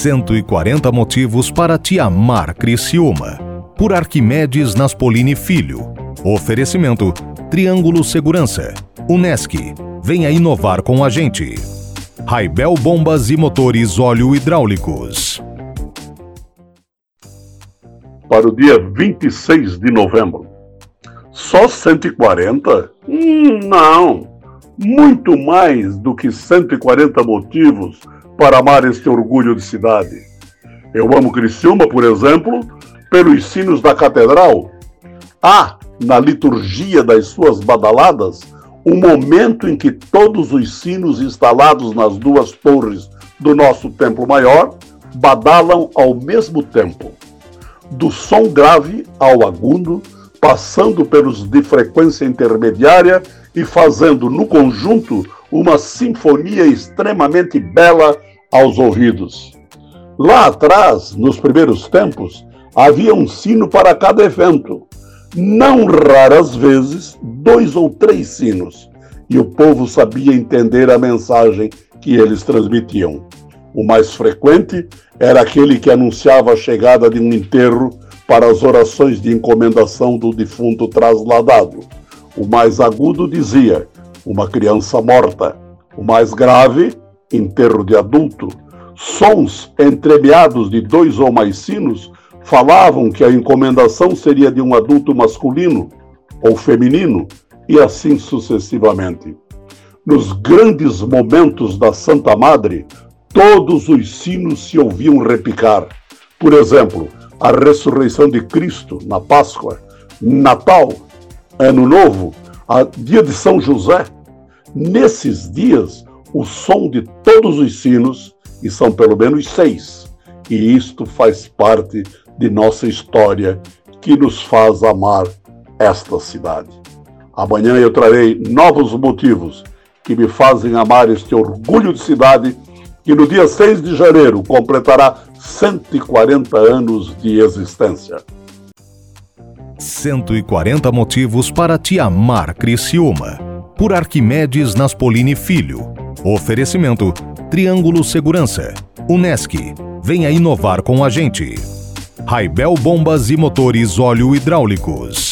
140 motivos para te amar Criciúma. Por Arquimedes Naspolini Filho. Oferecimento Triângulo Segurança. Unesc. Venha inovar com a gente. Raibel Bombas e Motores Óleo Hidráulicos. Para o dia 26 de novembro. Só 140? Hum, não. Muito mais do que 140 motivos para amar este orgulho de cidade. Eu amo Criciúma, por exemplo, pelos sinos da catedral. Há, na liturgia das suas badaladas, um momento em que todos os sinos instalados nas duas torres do nosso templo maior badalam ao mesmo tempo. Do som grave ao agudo, passando pelos de frequência intermediária e fazendo no conjunto uma sinfonia extremamente bela aos ouvidos. Lá atrás, nos primeiros tempos, havia um sino para cada evento. Não raras vezes, dois ou três sinos, e o povo sabia entender a mensagem que eles transmitiam. O mais frequente era aquele que anunciava a chegada de um enterro para as orações de encomendação do defunto trasladado. O mais agudo dizia: uma criança morta. O mais grave, enterro de adulto, sons entremeados de dois ou mais sinos falavam que a encomendação seria de um adulto masculino ou feminino, e assim sucessivamente. Nos grandes momentos da Santa Madre, todos os sinos se ouviam repicar. Por exemplo, a ressurreição de Cristo na Páscoa, Natal, Ano Novo, a dia de São José. Nesses dias, o som de todos os sinos, e são pelo menos seis, e isto faz parte de nossa história que nos faz amar esta cidade. Amanhã eu trarei novos motivos que me fazem amar este orgulho de cidade que no dia 6 de janeiro completará 140 anos de existência. 140 motivos para te amar Criciúma. Por Arquimedes Naspolini Filho. Oferecimento Triângulo Segurança. Unesc. Venha inovar com a gente. Raibel Bombas e Motores Óleo Hidráulicos.